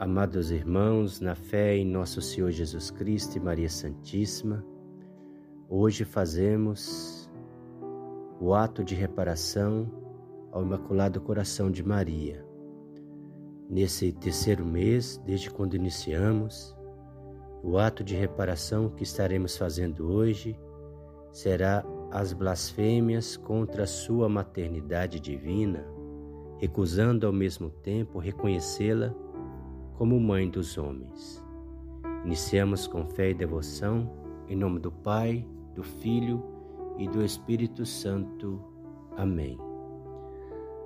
Amados irmãos, na fé em nosso Senhor Jesus Cristo e Maria Santíssima, hoje fazemos o ato de reparação ao Imaculado Coração de Maria. Nesse terceiro mês, desde quando iniciamos, o ato de reparação que estaremos fazendo hoje será as blasfêmias contra a sua maternidade divina, recusando ao mesmo tempo reconhecê-la como Mãe dos homens. Iniciamos com fé e devoção, em nome do Pai, do Filho e do Espírito Santo. Amém.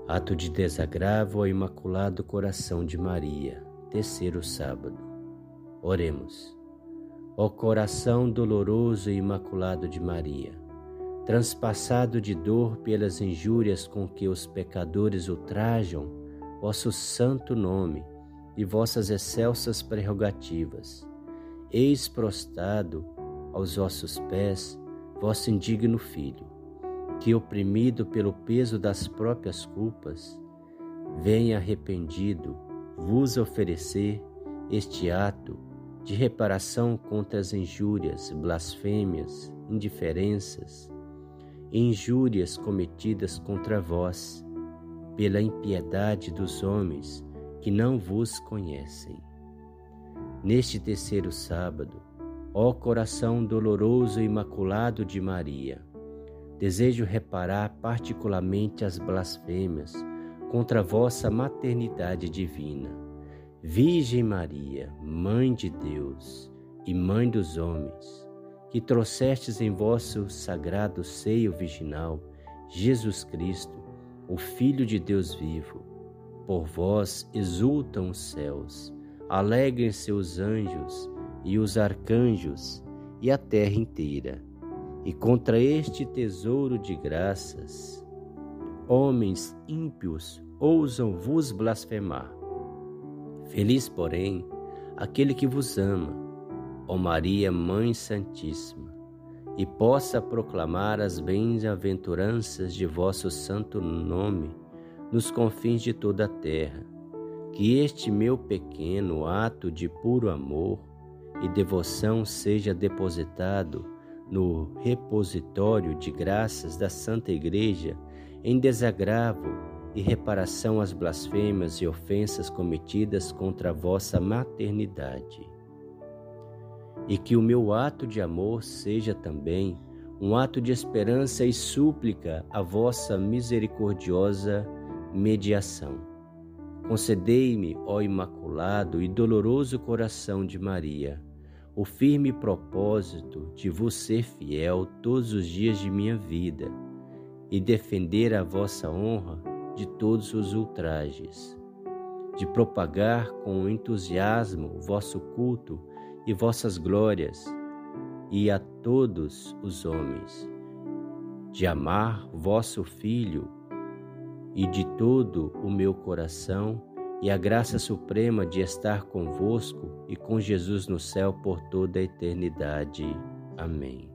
Ato de desagravo ao Imaculado Coração de Maria, terceiro sábado. Oremos. Ó coração doloroso e imaculado de Maria, transpassado de dor pelas injúrias com que os pecadores ultrajam vosso santo nome, e vossas excelsas prerrogativas. Eis prostrado aos vossos pés vosso indigno filho, que, oprimido pelo peso das próprias culpas, vem arrependido vos oferecer este ato de reparação contra as injúrias, blasfêmias, indiferenças injúrias cometidas contra vós pela impiedade dos homens que não vos conhecem. Neste terceiro sábado, ó coração doloroso e imaculado de Maria, desejo reparar particularmente as blasfêmias contra vossa maternidade divina. Virgem Maria, Mãe de Deus e Mãe dos homens, que trouxestes em vosso sagrado seio virginal Jesus Cristo, o Filho de Deus vivo, por vós exultam os céus, alegrem-se os anjos e os arcanjos e a terra inteira. E contra este tesouro de graças, homens ímpios ousam vos blasfemar. Feliz, porém, aquele que vos ama, ó Maria, Mãe Santíssima, e possa proclamar as bem-aventuranças de vosso santo nome nos confins de toda a terra. Que este meu pequeno ato de puro amor e devoção seja depositado no repositório de graças da Santa Igreja em desagravo e reparação às blasfêmias e ofensas cometidas contra a vossa maternidade. E que o meu ato de amor seja também um ato de esperança e súplica à vossa misericordiosa mediação. Concedei-me, ó Imaculado e doloroso coração de Maria, o firme propósito de vos ser fiel todos os dias de minha vida e defender a vossa honra de todos os ultrajes, de propagar com entusiasmo vosso culto e vossas glórias e a todos os homens, de amar vosso Filho e de todo o meu coração, e a graça suprema de estar convosco e com Jesus no céu por toda a eternidade. Amém.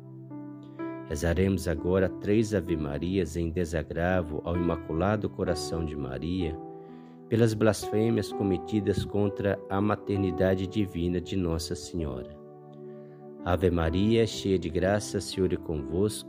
Rezaremos agora três Ave-Marias em desagravo ao Imaculado Coração de Maria, pelas blasfêmias cometidas contra a maternidade divina de Nossa Senhora. Ave Maria, cheia de graça, Senhor é convosco.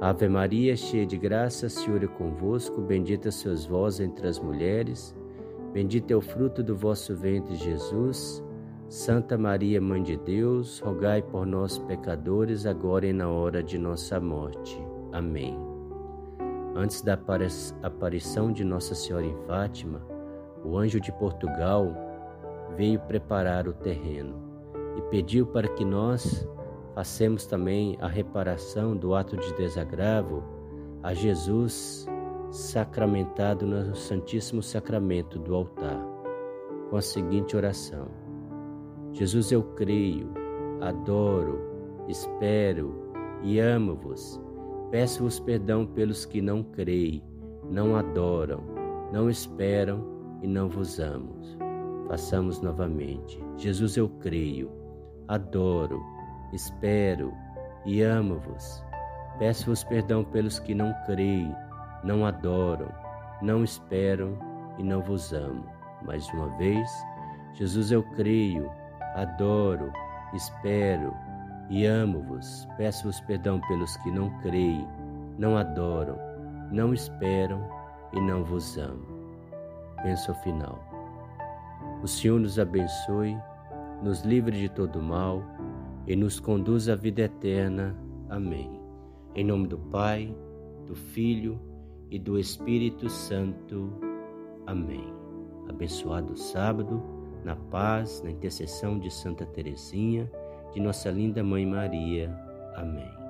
Ave Maria, cheia de graça, Senhor é convosco, bendita sois vós entre as mulheres, bendito é o fruto do vosso ventre, Jesus. Santa Maria, Mãe de Deus, rogai por nós, pecadores, agora e na hora de nossa morte. Amém. Antes da aparição de Nossa Senhora em Fátima, o anjo de Portugal veio preparar o terreno e pediu para que nós Passemos também a reparação do ato de desagravo a Jesus sacramentado no Santíssimo Sacramento do altar, com a seguinte oração: Jesus, eu creio, adoro, espero e amo-vos. Peço-vos perdão pelos que não creem, não adoram, não esperam e não vos amo. Façamos novamente. Jesus, eu creio, adoro, espero e amo-vos. Peço-vos perdão pelos que não creem, não adoram, não esperam e não vos amo. Mais uma vez, Jesus, eu creio, adoro, espero e amo-vos. Peço-vos perdão pelos que não creem, não adoram, não esperam e não vos amo. Penso final. O Senhor nos abençoe, nos livre de todo mal e nos conduz à vida eterna. Amém. Em nome do Pai, do Filho e do Espírito Santo. Amém. Abençoado sábado na paz, na intercessão de Santa Teresinha, de nossa linda Mãe Maria. Amém.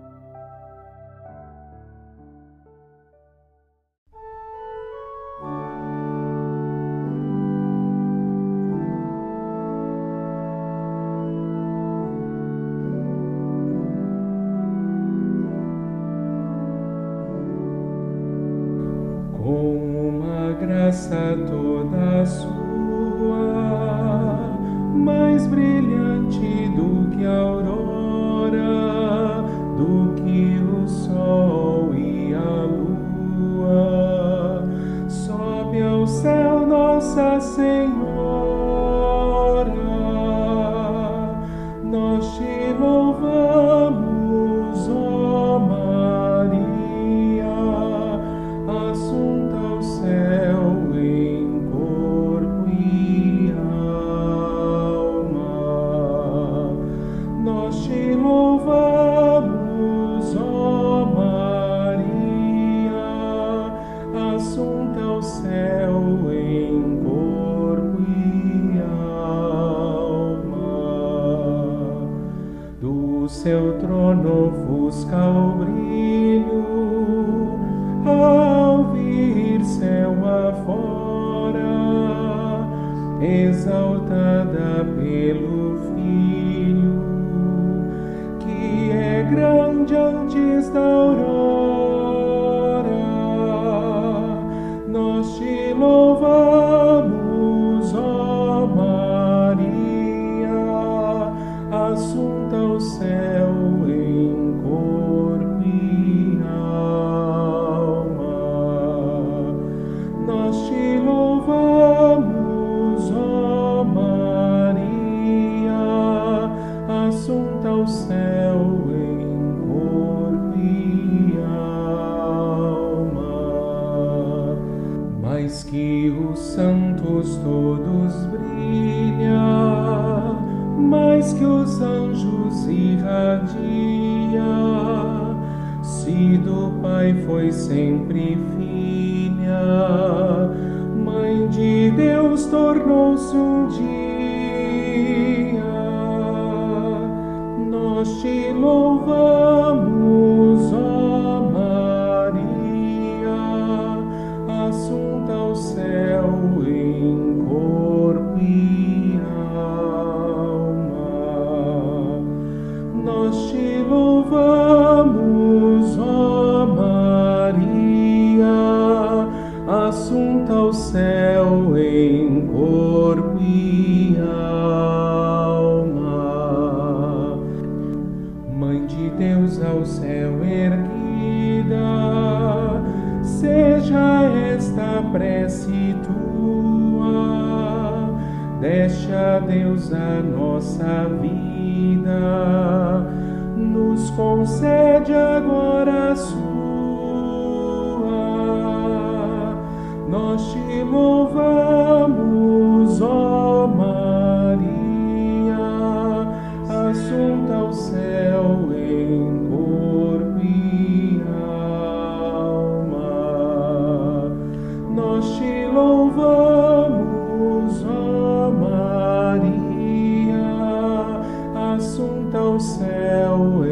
Seu trono ofusca o brilho, ao vir céu afora, exaltada pelo Filho, que é grande antes da aurora, santos todos brilha, mais que os anjos irradia. Se do Pai foi sempre filha, Mãe de Deus tornou-se um dia. Nós te louvamos, de Deus ao céu erguida, seja esta prece Deste a Deus a nossa vida, nos concede agora a sua. Nós te louvamos, louvamos, ó Maria, assunta ao céu.